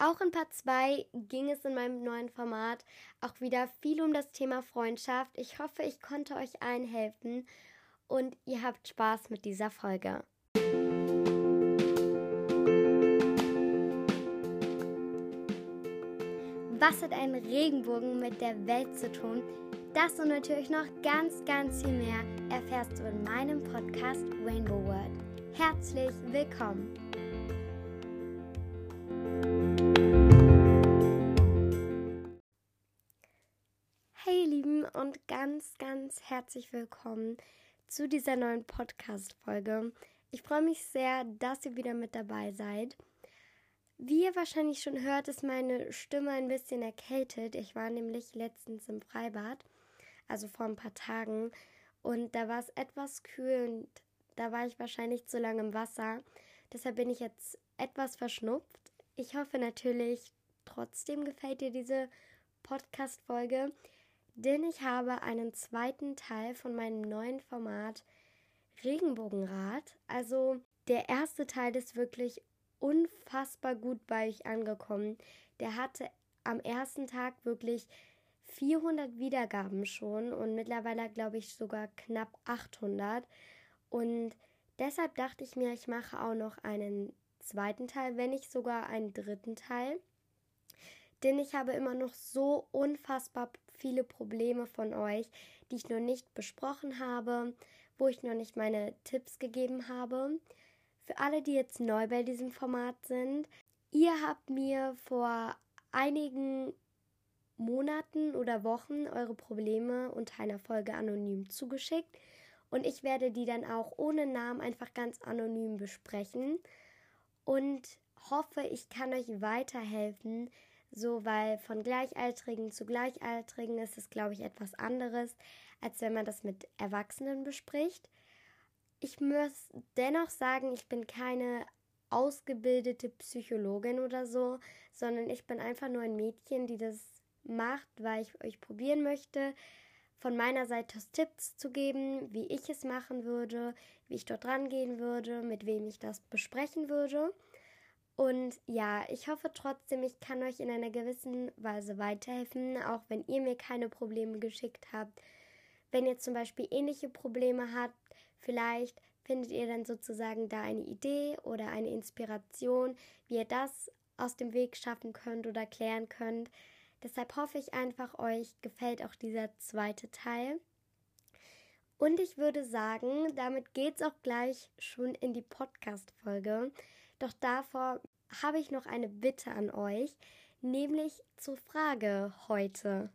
Auch in Part 2 ging es in meinem neuen Format auch wieder viel um das Thema Freundschaft. Ich hoffe, ich konnte euch allen helfen und ihr habt Spaß mit dieser Folge. Was hat ein Regenbogen mit der Welt zu tun? Das und natürlich noch ganz, ganz viel mehr erfährst du in meinem Podcast Rainbow World. Herzlich willkommen! Und ganz, ganz herzlich willkommen zu dieser neuen Podcast-Folge. Ich freue mich sehr, dass ihr wieder mit dabei seid. Wie ihr wahrscheinlich schon hört, ist meine Stimme ein bisschen erkältet. Ich war nämlich letztens im Freibad, also vor ein paar Tagen, und da war es etwas kühl und da war ich wahrscheinlich zu lange im Wasser. Deshalb bin ich jetzt etwas verschnupft. Ich hoffe natürlich, trotzdem gefällt dir diese Podcast-Folge, denn ich habe einen zweiten Teil von meinem neuen Format Regenbogenrad. Also der erste Teil ist wirklich unfassbar gut bei euch angekommen. Der hatte am ersten Tag wirklich 400 Wiedergaben schon und mittlerweile glaube ich sogar knapp 800. Und deshalb dachte ich mir, ich mache auch noch einen zweiten Teil, wenn nicht sogar einen dritten Teil. Denn ich habe immer noch so unfassbar viele Probleme von euch, die ich noch nicht besprochen habe, wo ich noch nicht meine Tipps gegeben habe. Für alle, die jetzt neu bei diesem Format sind, ihr habt mir vor einigen Monaten oder Wochen eure Probleme unter einer Folge anonym zugeschickt und ich werde die dann auch ohne Namen einfach ganz anonym besprechen und hoffe, ich kann euch weiterhelfen, so weil von Gleichaltrigen zu Gleichaltrigen ist es, glaube ich, etwas anderes, als wenn man das mit Erwachsenen bespricht. Ich muss dennoch sagen, ich bin keine ausgebildete Psychologin oder so, sondern ich bin einfach nur ein Mädchen, die das macht, weil ich euch probieren möchte, von meiner Seite Tipps zu geben, wie ich es machen würde, wie ich dort rangehen würde, mit wem ich das besprechen würde. Und ja, ich hoffe trotzdem, ich kann euch in einer gewissen Weise weiterhelfen, auch wenn ihr mir keine Probleme geschickt habt. Wenn ihr zum Beispiel ähnliche Probleme habt, Vielleicht findet ihr dann sozusagen da eine Idee oder eine Inspiration, wie ihr das aus dem Weg schaffen könnt oder klären könnt. Deshalb hoffe ich einfach, euch gefällt auch dieser zweite Teil. Und ich würde sagen, damit geht es auch gleich schon in die Podcast-Folge. Doch davor habe ich noch eine Bitte an euch, nämlich zur Frage heute.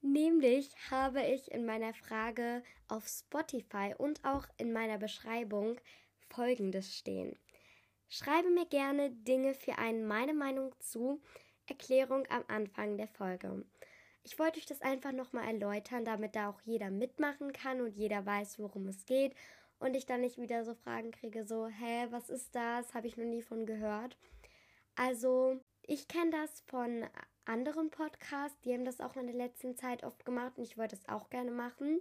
Nämlich habe ich in meiner Frage auf Spotify und auch in meiner Beschreibung folgendes stehen. Schreibe mir gerne Dinge für einen meine Meinung zu Erklärung am Anfang der Folge. Ich wollte euch das einfach nochmal erläutern, damit da auch jeder mitmachen kann und jeder weiß, worum es geht und ich dann nicht wieder so Fragen kriege, so, hä, was ist das? Habe ich noch nie von gehört. Also, ich kenne das von anderen Podcasts, die haben das auch in der letzten Zeit oft gemacht und ich wollte es auch gerne machen.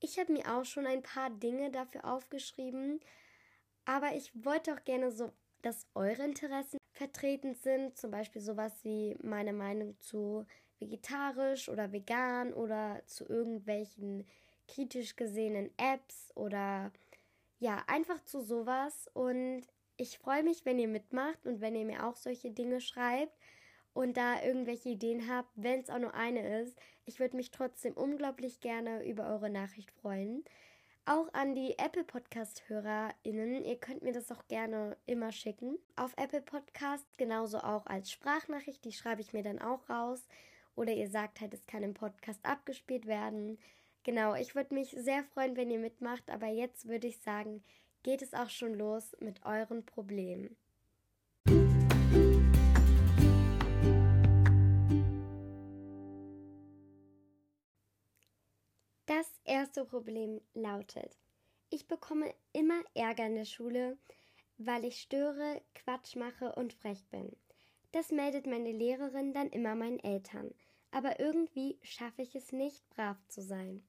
Ich habe mir auch schon ein paar Dinge dafür aufgeschrieben, aber ich wollte auch gerne so, dass eure Interessen vertreten sind, zum Beispiel sowas wie meine Meinung zu vegetarisch oder vegan oder zu irgendwelchen kritisch gesehenen Apps oder ja, einfach zu sowas und ich freue mich, wenn ihr mitmacht und wenn ihr mir auch solche Dinge schreibt und da irgendwelche Ideen habt, wenn es auch nur eine ist. Ich würde mich trotzdem unglaublich gerne über eure Nachricht freuen. Auch an die Apple Podcast-HörerInnen, ihr könnt mir das auch gerne immer schicken. Auf Apple Podcast genauso auch als Sprachnachricht, die schreibe ich mir dann auch raus. Oder ihr sagt halt, es kann im Podcast abgespielt werden. Genau, ich würde mich sehr freuen, wenn ihr mitmacht, aber jetzt würde ich sagen, geht es auch schon los mit euren Problemen. Das erste Problem lautet, ich bekomme immer Ärger in der Schule, weil ich störe, Quatsch mache und frech bin. Das meldet meine Lehrerin dann immer meinen Eltern. aber irgendwie schaffe ich es nicht, brav zu sein.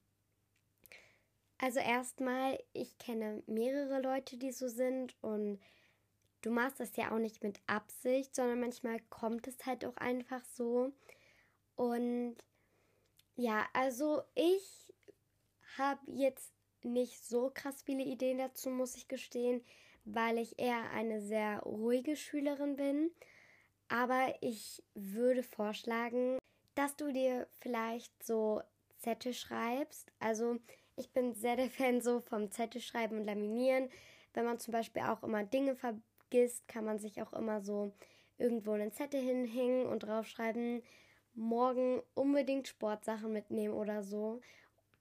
Also erstmal, ich kenne mehrere Leute, die so sind und du machst das ja auch nicht mit Absicht, sondern manchmal kommt es halt auch einfach so. Und ja, also ich habe jetzt nicht so krass viele Ideen dazu, muss ich gestehen, weil ich eher eine sehr ruhige Schülerin bin. Aber ich würde vorschlagen, dass du dir vielleicht so Zettel schreibst. Also ich bin sehr der Fan so vom Zettel schreiben und laminieren. Wenn man zum Beispiel auch immer Dinge vergisst, kann man sich auch immer so irgendwo einen Zettel hinhängen und draufschreiben, morgen unbedingt Sportsachen mitnehmen oder so.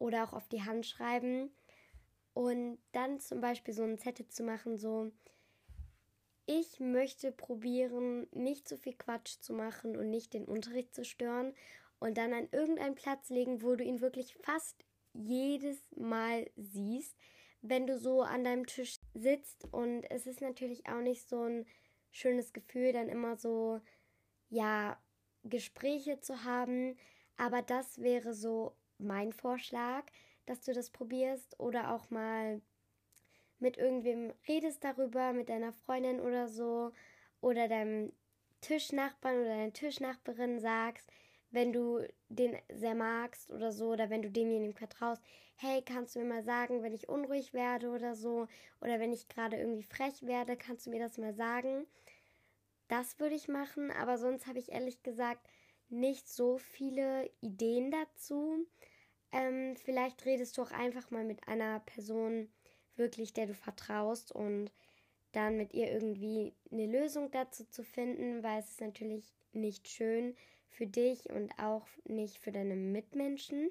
Oder auch auf die Hand schreiben. Und dann zum Beispiel so einen Zettel zu machen, so, ich möchte probieren, nicht so viel Quatsch zu machen und nicht den Unterricht zu stören und dann an irgendeinen Platz legen, wo du ihn wirklich fast jedes Mal siehst, wenn du so an deinem Tisch sitzt. Und es ist natürlich auch nicht so ein schönes Gefühl, dann immer so, ja, Gespräche zu haben. Aber das wäre so mein Vorschlag, dass du das probierst oder auch mal mit irgendwem redest darüber, mit deiner Freundin oder so, oder deinem Tischnachbarn oder deiner Tischnachbarin sagst, wenn du den sehr magst oder so, oder wenn du demjenigen vertraust, hey, kannst du mir mal sagen, wenn ich unruhig werde oder so, oder wenn ich gerade irgendwie frech werde, kannst du mir das mal sagen. Das würde ich machen, aber sonst habe ich ehrlich gesagt nicht so viele Ideen dazu. Ähm, vielleicht redest du auch einfach mal mit einer Person, wirklich, der du vertraust und dann mit ihr irgendwie eine Lösung dazu zu finden, weil es ist natürlich nicht schön für dich und auch nicht für deine Mitmenschen.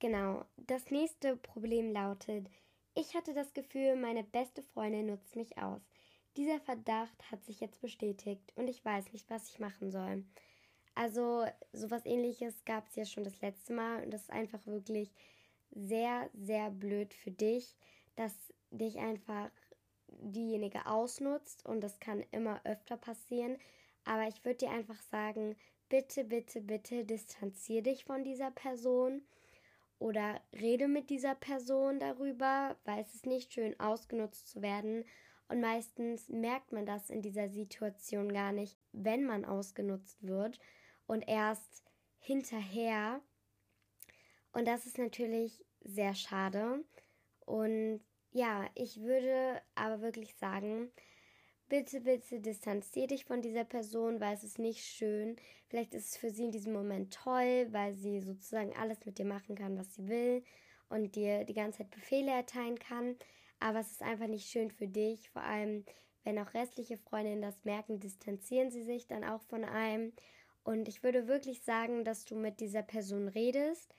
Genau, das nächste Problem lautet, ich hatte das Gefühl, meine beste Freundin nutzt mich aus. Dieser Verdacht hat sich jetzt bestätigt und ich weiß nicht, was ich machen soll. Also sowas ähnliches gab es ja schon das letzte Mal und das ist einfach wirklich sehr, sehr blöd für dich, dass dich einfach diejenige ausnutzt und das kann immer öfter passieren. Aber ich würde dir einfach sagen, bitte, bitte, bitte distanziere dich von dieser Person oder rede mit dieser Person darüber, weil es ist nicht schön, ausgenutzt zu werden. Und meistens merkt man das in dieser Situation gar nicht, wenn man ausgenutzt wird und erst hinterher. Und das ist natürlich sehr schade. Und ja, ich würde aber wirklich sagen, bitte, bitte distanzier dich von dieser Person, weil es ist nicht schön. Vielleicht ist es für sie in diesem Moment toll, weil sie sozusagen alles mit dir machen kann, was sie will und dir die ganze Zeit Befehle erteilen kann. Aber es ist einfach nicht schön für dich, vor allem wenn auch restliche Freundinnen das merken, distanzieren sie sich dann auch von einem. Und ich würde wirklich sagen, dass du mit dieser Person redest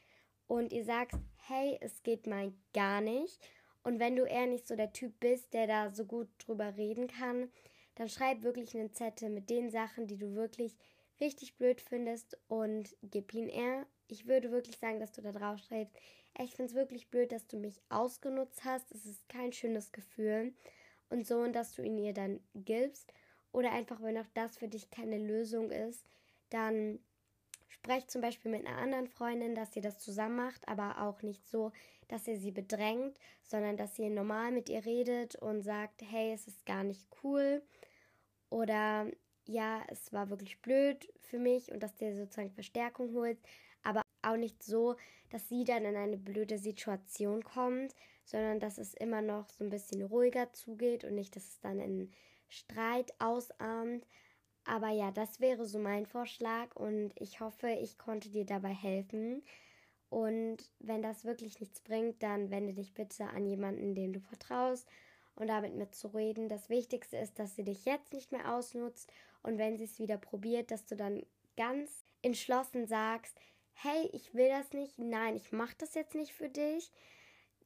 und ihr sagst, hey, es geht mal gar nicht. Und wenn du eher nicht so der Typ bist, der da so gut drüber reden kann, dann schreib wirklich einen Zettel mit den Sachen, die du wirklich richtig blöd findest und gib ihn eher. Ich würde wirklich sagen, dass du da drauf schreibst, ich finde es wirklich blöd, dass du mich ausgenutzt hast. Es ist kein schönes Gefühl. Und so, und dass du ihn ihr dann gibst. Oder einfach, wenn auch das für dich keine Lösung ist, dann Sprecht zum Beispiel mit einer anderen Freundin, dass ihr das zusammen macht, aber auch nicht so, dass ihr sie bedrängt, sondern dass ihr normal mit ihr redet und sagt, hey, es ist gar nicht cool. Oder ja, es war wirklich blöd für mich und dass ihr sozusagen Verstärkung holt, aber auch nicht so, dass sie dann in eine blöde Situation kommt, sondern dass es immer noch so ein bisschen ruhiger zugeht und nicht, dass es dann in Streit ausarmt. Aber ja, das wäre so mein Vorschlag und ich hoffe, ich konnte dir dabei helfen. Und wenn das wirklich nichts bringt, dann wende dich bitte an jemanden, dem du vertraust und damit mitzureden. Das Wichtigste ist, dass sie dich jetzt nicht mehr ausnutzt und wenn sie es wieder probiert, dass du dann ganz entschlossen sagst, hey, ich will das nicht, nein, ich mache das jetzt nicht für dich.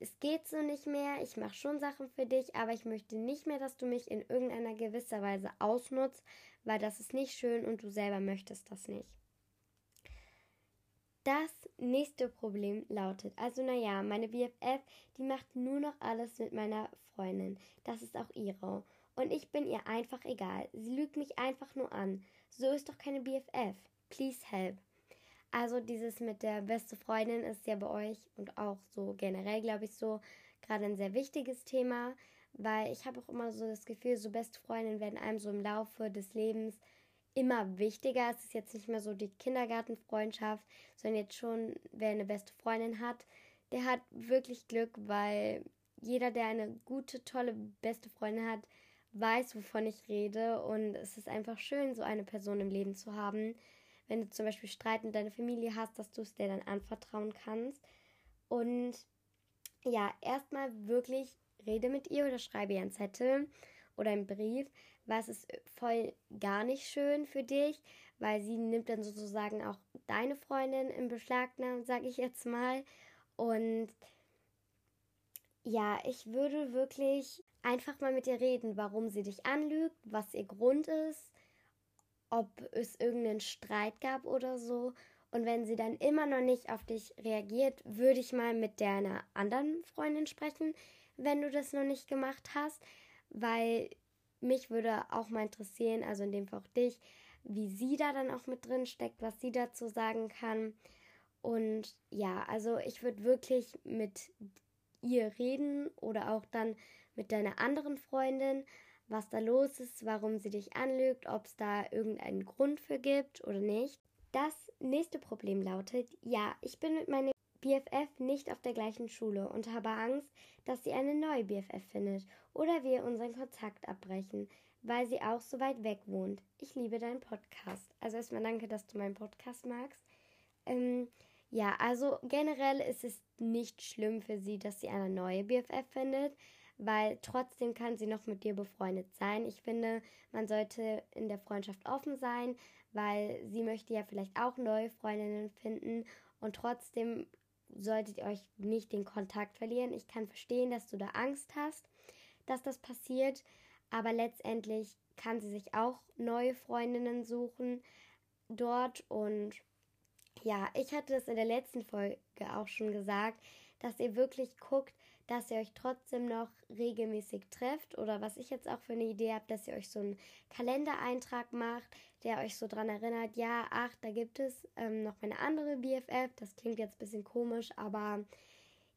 Es geht so nicht mehr, ich mache schon Sachen für dich, aber ich möchte nicht mehr, dass du mich in irgendeiner gewisser Weise ausnutzt, weil das ist nicht schön und du selber möchtest das nicht. Das nächste Problem lautet, also naja, meine BFF, die macht nur noch alles mit meiner Freundin. Das ist auch ihre. Und ich bin ihr einfach egal. Sie lügt mich einfach nur an. So ist doch keine BFF. Please help. Also dieses mit der beste Freundin ist ja bei euch und auch so generell, glaube ich, so gerade ein sehr wichtiges Thema, weil ich habe auch immer so das Gefühl, so beste Freundinnen werden einem so im Laufe des Lebens immer wichtiger. Es ist jetzt nicht mehr so die Kindergartenfreundschaft, sondern jetzt schon, wer eine beste Freundin hat, der hat wirklich Glück, weil jeder, der eine gute, tolle, beste Freundin hat, weiß, wovon ich rede. Und es ist einfach schön, so eine Person im Leben zu haben. Wenn du zum Beispiel Streit mit deiner Familie hast, dass du es dir dann anvertrauen kannst. Und ja, erstmal wirklich rede mit ihr oder schreibe ihr einen Zettel oder einen Brief, was ist voll gar nicht schön für dich, weil sie nimmt dann sozusagen auch deine Freundin im Beschlagnahmt, sage ich jetzt mal. Und ja, ich würde wirklich einfach mal mit ihr reden, warum sie dich anlügt, was ihr Grund ist, ob es irgendeinen Streit gab oder so. Und wenn sie dann immer noch nicht auf dich reagiert, würde ich mal mit deiner anderen Freundin sprechen, wenn du das noch nicht gemacht hast, weil mich würde auch mal interessieren, also in dem Fall auch dich, wie sie da dann auch mit drin steckt, was sie dazu sagen kann. Und ja, also ich würde wirklich mit ihr reden oder auch dann mit deiner anderen Freundin, was da los ist, warum sie dich anlügt, ob es da irgendeinen Grund für gibt oder nicht. Das nächste Problem lautet, ja, ich bin mit meiner BFF nicht auf der gleichen Schule und habe Angst, dass sie eine neue BFF findet oder wir unseren Kontakt abbrechen, weil sie auch so weit weg wohnt. Ich liebe deinen Podcast. Also erstmal danke, dass du meinen Podcast magst. Ähm, ja, also generell ist es nicht schlimm für sie, dass sie eine neue BFF findet, weil trotzdem kann sie noch mit dir befreundet sein. Ich finde, man sollte in der Freundschaft offen sein, weil sie möchte ja vielleicht auch neue Freundinnen finden und trotzdem solltet ihr euch nicht den Kontakt verlieren. Ich kann verstehen, dass du da Angst hast, dass das passiert, aber letztendlich kann sie sich auch neue Freundinnen suchen dort und ja, ich hatte das in der letzten Folge auch schon gesagt, dass ihr wirklich guckt, dass ihr euch trotzdem noch regelmäßig trefft oder was ich jetzt auch für eine Idee habe, dass ihr euch so einen Kalendereintrag macht, der euch so dran erinnert, ja, ach, da gibt es ähm, noch meine andere BFF. Das klingt jetzt ein bisschen komisch, aber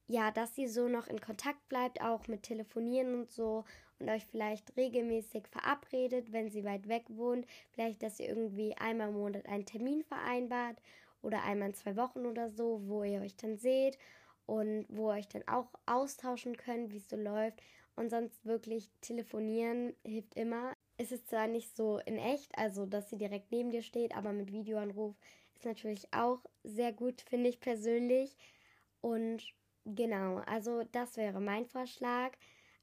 ja, dass sie so noch in Kontakt bleibt, auch mit Telefonieren und so und euch vielleicht regelmäßig verabredet, wenn sie weit weg wohnt. Vielleicht, dass ihr irgendwie einmal im Monat einen Termin vereinbart oder einmal in zwei Wochen oder so, wo ihr euch dann seht und wo ihr euch dann auch austauschen könnt, wie es so läuft. Und sonst wirklich telefonieren hilft immer. Es ist zwar nicht so in echt, also dass sie direkt neben dir steht, aber mit Videoanruf ist natürlich auch sehr gut, finde ich persönlich. Und genau, also das wäre mein Vorschlag.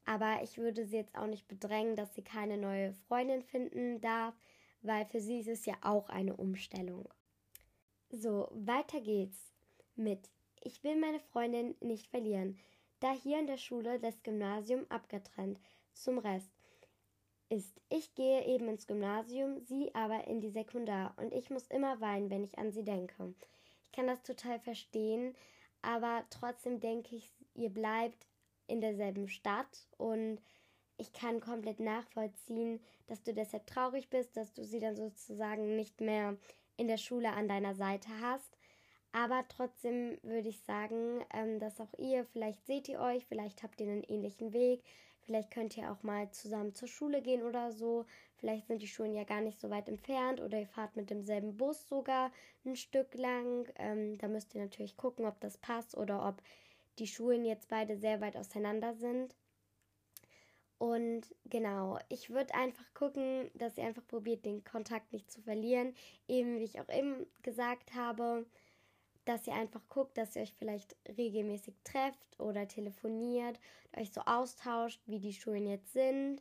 Aber ich würde sie jetzt auch nicht bedrängen, dass sie keine neue Freundin finden darf, weil für sie ist es ja auch eine Umstellung. So, weiter geht's mit Ich will meine Freundin nicht verlieren, da hier in der Schule das Gymnasium abgetrennt zum Rest ist. Ich gehe eben ins Gymnasium, sie aber in die Sekundar und ich muss immer weinen, wenn ich an sie denke. Ich kann das total verstehen, aber trotzdem denke ich, ihr bleibt in derselben Stadt und ich kann komplett nachvollziehen, dass du deshalb traurig bist, dass du sie dann sozusagen nicht mehr in der Schule an deiner Seite hast. Aber trotzdem würde ich sagen, ähm, dass auch ihr, vielleicht seht ihr euch, vielleicht habt ihr einen ähnlichen Weg, vielleicht könnt ihr auch mal zusammen zur Schule gehen oder so. Vielleicht sind die Schulen ja gar nicht so weit entfernt oder ihr fahrt mit demselben Bus sogar ein Stück lang. Ähm, da müsst ihr natürlich gucken, ob das passt oder ob die Schulen jetzt beide sehr weit auseinander sind. Und genau, ich würde einfach gucken, dass ihr einfach probiert, den Kontakt nicht zu verlieren. Eben, wie ich auch eben gesagt habe, dass ihr einfach guckt, dass ihr euch vielleicht regelmäßig trefft oder telefoniert, euch so austauscht, wie die Schulen jetzt sind.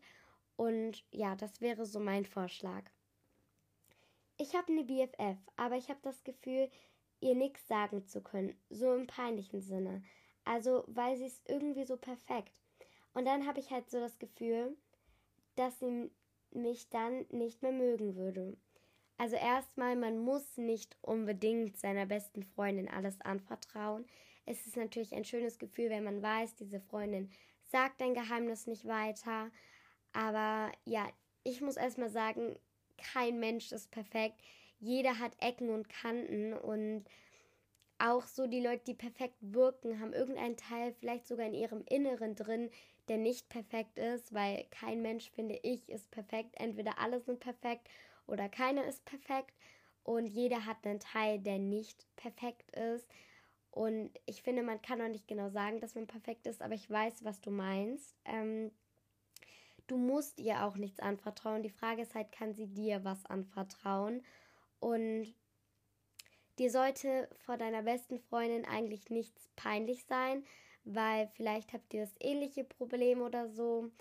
Und ja, das wäre so mein Vorschlag. Ich habe eine BFF, aber ich habe das Gefühl, ihr nichts sagen zu können, so im peinlichen Sinne. Also, weil sie ist irgendwie so perfekt. Und dann habe ich halt so das Gefühl, dass sie mich dann nicht mehr mögen würde. Also erstmal, man muss nicht unbedingt seiner besten Freundin alles anvertrauen. Es ist natürlich ein schönes Gefühl, wenn man weiß, diese Freundin sagt dein Geheimnis nicht weiter. Aber ja, ich muss erstmal sagen, kein Mensch ist perfekt. jeder hat Ecken und Kanten und auch so die Leute, die perfekt wirken, haben irgendeinen Teil vielleicht sogar in ihrem Inneren drin, der nicht perfekt ist, weil kein Mensch, finde ich, ist perfekt. Entweder alle sind perfekt oder keiner ist perfekt und jeder hat einen Teil, der nicht perfekt ist. Und ich finde, man kann auch nicht genau sagen, dass man perfekt ist, aber ich weiß, was du meinst. Ähm, du musst ihr auch nichts anvertrauen. Die Frage ist halt, kann sie dir was anvertrauen? Und dir sollte vor deiner besten Freundin eigentlich nichts peinlich sein, weil vielleicht habt ihr das ähnliche Problem oder so.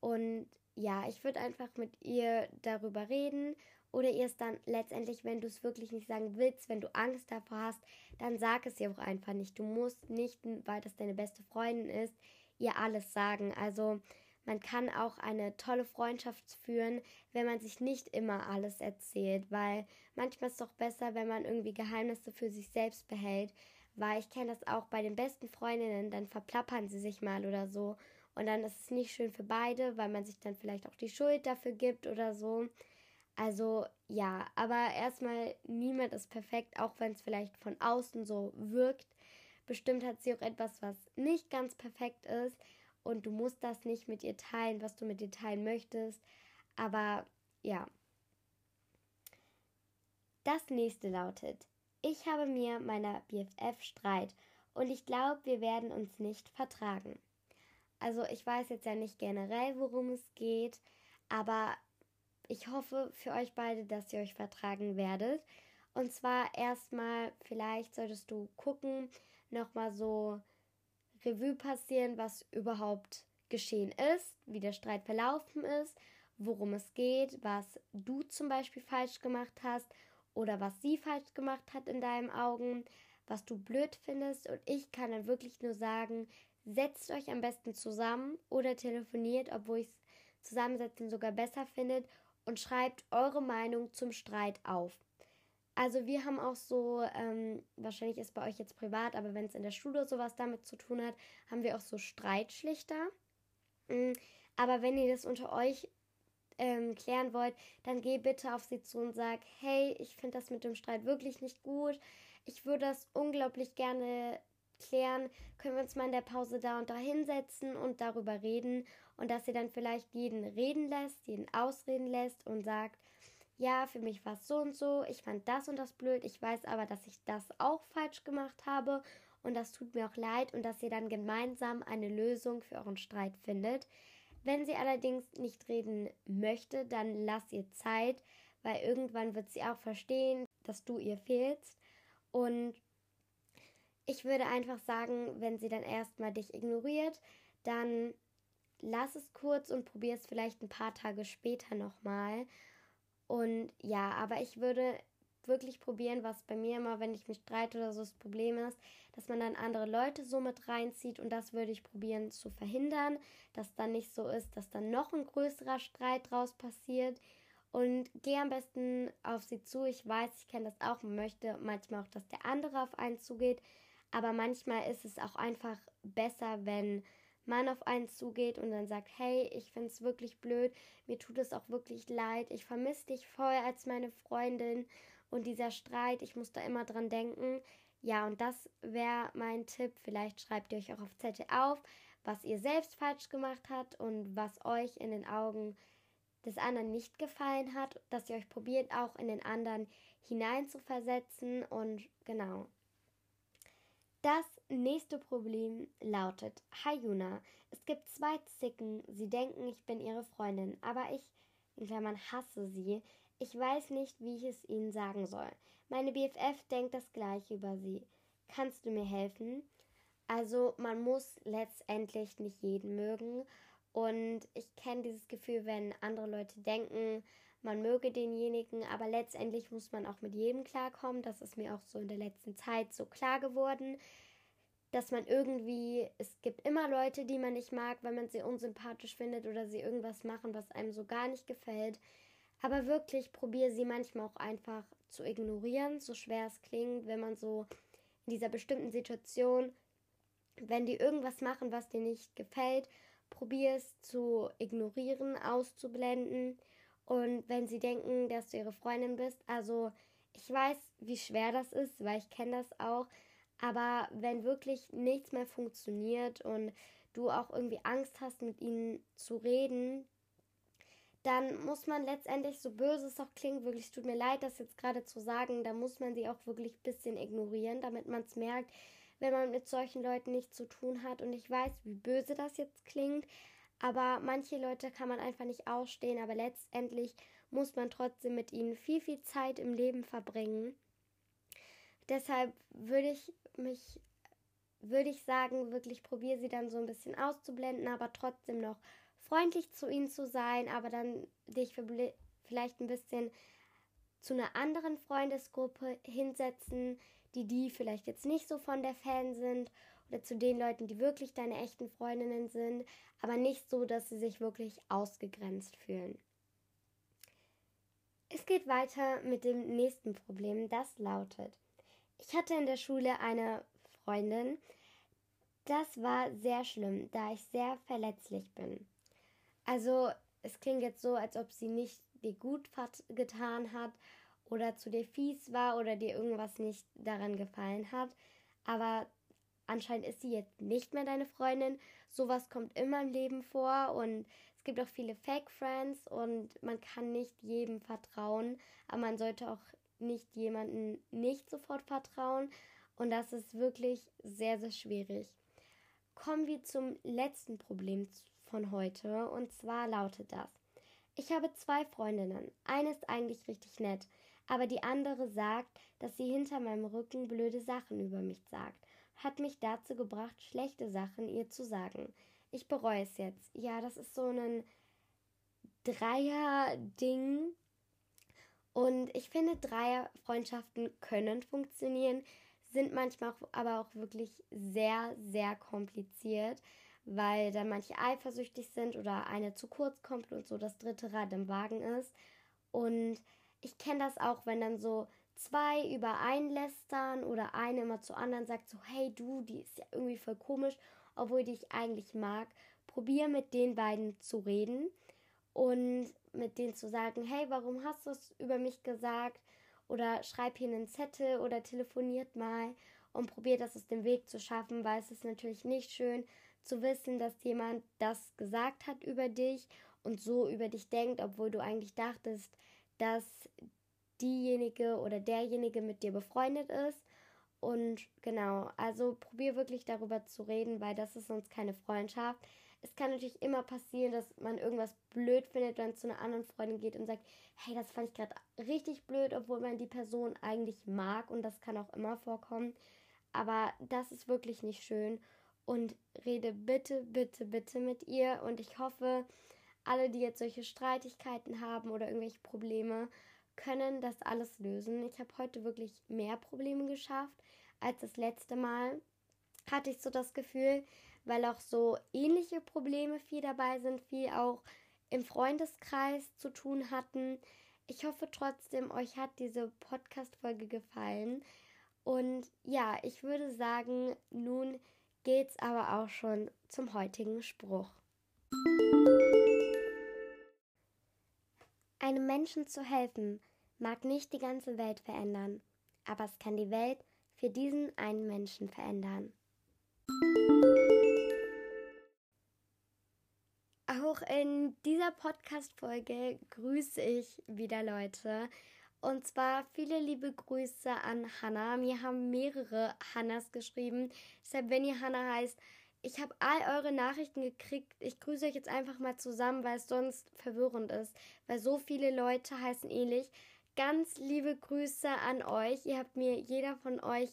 Und ja, ich würde einfach mit ihr darüber reden oder ihr es dann letztendlich, wenn du es wirklich nicht sagen willst, wenn du Angst davor hast, dann sag es ihr auch einfach nicht. Du musst nicht, weil das deine beste Freundin ist, ihr alles sagen. Also man kann auch eine tolle Freundschaft führen, wenn man sich nicht immer alles erzählt, weil manchmal ist es doch besser, wenn man irgendwie Geheimnisse für sich selbst behält, weil ich kenne das auch bei den besten Freundinnen, dann verplappern sie sich mal oder so und dann ist es nicht schön für beide, weil man sich dann vielleicht auch die Schuld dafür gibt oder so. Also ja, aber erstmal, niemand ist perfekt, auch wenn es vielleicht von außen so wirkt. Bestimmt hat sie auch etwas, was nicht ganz perfekt ist und du musst das nicht mit ihr teilen, was du mit ihr teilen möchtest. Aber ja. Das nächste lautet, ich habe mir meiner BFF Streit und ich glaube, wir werden uns nicht vertragen. Also ich weiß jetzt ja nicht generell, worum es geht, aber ich hoffe für euch beide, dass ihr euch vertragen werdet. Und zwar erstmal, vielleicht solltest du gucken, nochmal so Revue passieren, was überhaupt geschehen ist, wie der Streit verlaufen ist, worum es geht, was du zum Beispiel falsch gemacht hast oder was sie falsch gemacht hat in deinen Augen, was du blöd findest. Und ich kann dann wirklich nur sagen, setzt euch am besten zusammen oder telefoniert, obwohl ich Zusammensetzen sogar besser findet und schreibt eure Meinung zum Streit auf. Also wir haben auch so, ähm, wahrscheinlich ist bei euch jetzt privat, aber wenn es in der Schule sowas damit zu tun hat, haben wir auch so Streitschlichter. Mhm. Aber wenn ihr das unter euch ähm, klären wollt, dann geh bitte auf sie zu und sag, hey, ich finde das mit dem Streit wirklich nicht gut. Ich würde das unglaublich gerne klären. Können wir uns mal in der Pause da und da hinsetzen und darüber reden und dass ihr dann vielleicht jeden reden lässt, jeden ausreden lässt und sagt, ja, für mich war es so und so, ich fand das und das blöd, ich weiß aber, dass ich das auch falsch gemacht habe und das tut mir auch leid und dass ihr dann gemeinsam eine Lösung für euren Streit findet. Wenn sie allerdings nicht reden möchte, dann lasst ihr Zeit, weil irgendwann wird sie auch verstehen, dass du ihr fehlst. Und ich würde einfach sagen, wenn sie dann erstmal dich ignoriert, dann lass es kurz und probier es vielleicht ein paar Tage später nochmal. Und ja, aber ich würde wirklich probieren, was bei mir immer, wenn ich mich streite oder so das Problem ist, dass man dann andere Leute so mit reinzieht und das würde ich probieren zu verhindern, dass dann nicht so ist, dass dann noch ein größerer Streit draus passiert. Und geh am besten auf sie zu. Ich weiß, ich kenne das auch. Man möchte manchmal auch, dass der andere auf einen zugeht. Aber manchmal ist es auch einfach besser, wenn man auf einen zugeht und dann sagt, hey, ich finde es wirklich blöd, mir tut es auch wirklich leid, ich vermisse dich voll als meine Freundin und dieser Streit, ich muss da immer dran denken. Ja, und das wäre mein Tipp. Vielleicht schreibt ihr euch auch auf Zettel auf, was ihr selbst falsch gemacht habt und was euch in den Augen des anderen nicht gefallen hat, dass ihr euch probiert, auch in den anderen hineinzuversetzen und genau. Das nächste Problem lautet: Hi Juna, es gibt zwei Zicken, sie denken, ich bin ihre Freundin, aber ich, in Klammern, hasse sie. Ich weiß nicht, wie ich es ihnen sagen soll. Meine BFF denkt das gleiche über sie. Kannst du mir helfen? Also, man muss letztendlich nicht jeden mögen. Und ich kenne dieses Gefühl, wenn andere Leute denken, man möge denjenigen, aber letztendlich muss man auch mit jedem klarkommen. Das ist mir auch so in der letzten Zeit so klar geworden, dass man irgendwie, es gibt immer Leute, die man nicht mag, weil man sie unsympathisch findet oder sie irgendwas machen, was einem so gar nicht gefällt. Aber wirklich probiere sie manchmal auch einfach zu ignorieren, so schwer es klingt, wenn man so in dieser bestimmten Situation, wenn die irgendwas machen, was dir nicht gefällt, probier es zu ignorieren, auszublenden und wenn sie denken, dass du ihre Freundin bist, also Ich weiß, wie schwer das ist, weil ich kenne das auch. Aber wenn wirklich nichts mehr funktioniert und du auch irgendwie Angst hast, mit ihnen zu reden, dann muss man letztendlich, so böse es auch klingt, wirklich, tut mir leid, das jetzt gerade zu sagen, da muss man sie auch wirklich ein bisschen ignorieren, damit man es merkt, wenn man mit solchen Leuten nichts zu tun hat. Und ich weiß, wie böse das jetzt klingt, aber manche Leute kann man einfach nicht ausstehen, aber letztendlich muss man trotzdem mit ihnen viel, viel Zeit im Leben verbringen. Deshalb würde ich mich, würde ich sagen, wirklich probiere sie dann so ein bisschen auszublenden, aber trotzdem noch freundlich zu ihnen zu sein, aber dann dich vielleicht ein bisschen zu einer anderen Freundesgruppe hinsetzen, die die vielleicht jetzt nicht so von der Fan sind oder zu den Leuten, die wirklich deine echten Freundinnen sind, aber nicht so, dass sie sich wirklich ausgegrenzt fühlen. Es geht weiter mit dem nächsten Problem, das lautet, ich hatte in der Schule eine Freundin, das war sehr schlimm, da ich sehr verletzlich bin. Also es klingt jetzt so, als ob sie nicht dir gut getan hat oder zu dir fies war oder dir irgendwas nicht daran gefallen hat. Aber anscheinend ist sie jetzt nicht mehr deine Freundin. Sowas kommt immer im Leben vor und es gibt auch viele Fake Friends und man kann nicht jedem vertrauen, aber man sollte auch nicht jemanden nicht sofort vertrauen und das ist wirklich sehr, sehr schwierig. Kommen wir zum letzten Problem von heute und zwar lautet das. Ich habe zwei Freundinnen. Eine ist eigentlich richtig nett, aber die andere sagt, dass sie hinter meinem Rücken blöde Sachen über mich sagt. Hat mich dazu gebracht, schlechte Sachen ihr zu sagen. Ich bereue es jetzt. Ja, das ist so ein Dreier-Ding. Und ich finde, Dreier-Freundschaften können funktionieren, sind manchmal aber auch wirklich sehr, sehr kompliziert, weil dann manche eifersüchtig sind oder eine zu kurz kommt und so das dritte Rad im Wagen ist. Und ich kenne das auch, wenn dann so zwei über einen lästern oder eine immer zu anderen sagt, so, hey du, die ist ja irgendwie voll komisch, obwohl die ich eigentlich mag. Probier mit den beiden zu reden und mit denen zu sagen, hey, warum hast du es über mich gesagt? Oder schreib hier einen Zettel oder telefoniert mal und probiert das aus dem Weg zu schaffen, weil es ist natürlich nicht schön zu wissen, dass jemand das gesagt hat über dich und so über dich denkt, obwohl du eigentlich dachtest, dass diejenige oder derjenige mit dir befreundet ist. Und genau, also probier wirklich darüber zu reden, weil das ist sonst keine Freundschaft. Es kann natürlich immer passieren, dass man irgendwas blöd findet, wenn es zu einer anderen Freundin geht und sagt, hey, das fand ich gerade richtig blöd, obwohl man die Person eigentlich mag und das kann auch immer vorkommen. Aber das ist wirklich nicht schön und rede bitte, bitte, bitte mit ihr und ich hoffe, alle, die jetzt solche Streitigkeiten haben oder irgendwelche Probleme, können das alles lösen. Ich habe heute wirklich mehr Probleme geschafft als das letzte Mal. Hatte ich so das Gefühl, weil auch so ähnliche Probleme viel dabei sind, viel auch im Freundeskreis zu tun hatten. Ich hoffe trotzdem, euch hat diese Podcast-Folge gefallen. Und ja, ich würde sagen, nun geht's aber auch schon zum heutigen Spruch. Einem Menschen zu helfen, mag nicht die ganze Welt verändern, aber es kann die Welt für diesen einen Menschen verändern. Auch in dieser Podcast-Folge grüße ich wieder Leute. Und zwar viele liebe Grüße an Hannah. Mir haben mehrere Hannas geschrieben. Deshalb, wenn ihr Hannah heißt, ich habe all eure Nachrichten gekriegt. Ich grüße euch jetzt einfach mal zusammen, weil es sonst verwirrend ist. Weil so viele Leute heißen ähnlich. Ganz liebe Grüße an euch. Ihr habt mir jeder von euch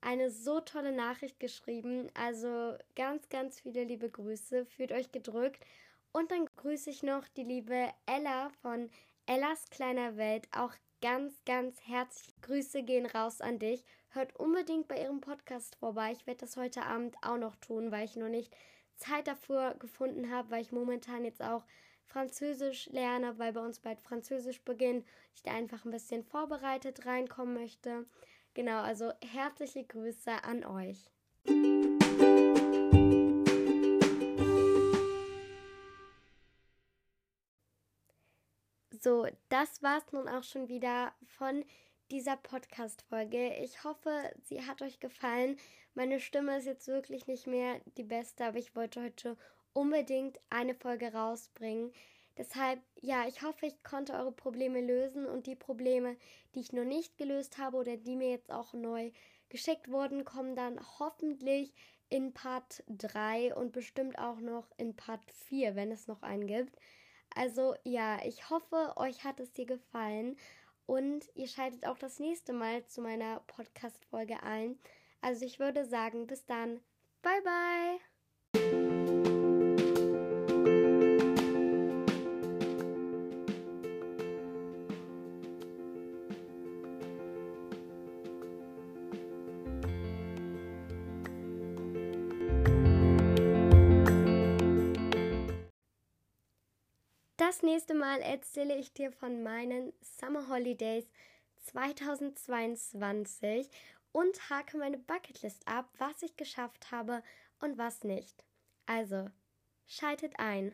eine so tolle Nachricht geschrieben. Also ganz, ganz viele liebe Grüße. Fühlt euch gedrückt. Und dann grüße ich noch die liebe Ella von Ellas kleiner Welt. Auch ganz, ganz herzliche Grüße gehen raus an dich. Hört unbedingt bei ihrem Podcast vorbei. Ich werde das heute Abend auch noch tun, weil ich noch nicht Zeit dafür gefunden habe, weil ich momentan jetzt auch Französisch lerne, weil bei uns bald Französisch beginnt. Ich da einfach ein bisschen vorbereitet reinkommen möchte. Genau, also herzliche Grüße an euch. So, das war's nun auch schon wieder von dieser Podcast-Folge. Ich hoffe, sie hat euch gefallen. Meine Stimme ist jetzt wirklich nicht mehr die beste, aber ich wollte heute unbedingt eine Folge rausbringen. Deshalb, ja, ich hoffe, ich konnte eure Probleme lösen und die Probleme, die ich noch nicht gelöst habe oder die mir jetzt auch neu geschickt wurden, kommen dann hoffentlich in Part 3 und bestimmt auch noch in Part 4, wenn es noch einen gibt. Also ja, ich hoffe, euch hat es dir gefallen und ihr schaltet auch das nächste Mal zu meiner Podcast-Folge ein. Also ich würde sagen, bis dann. Bye bye. Das nächste Mal erzähle ich dir von meinen Summer Holidays 2022 und hake meine Bucketlist ab, was ich geschafft habe und was nicht. Also, schaltet ein.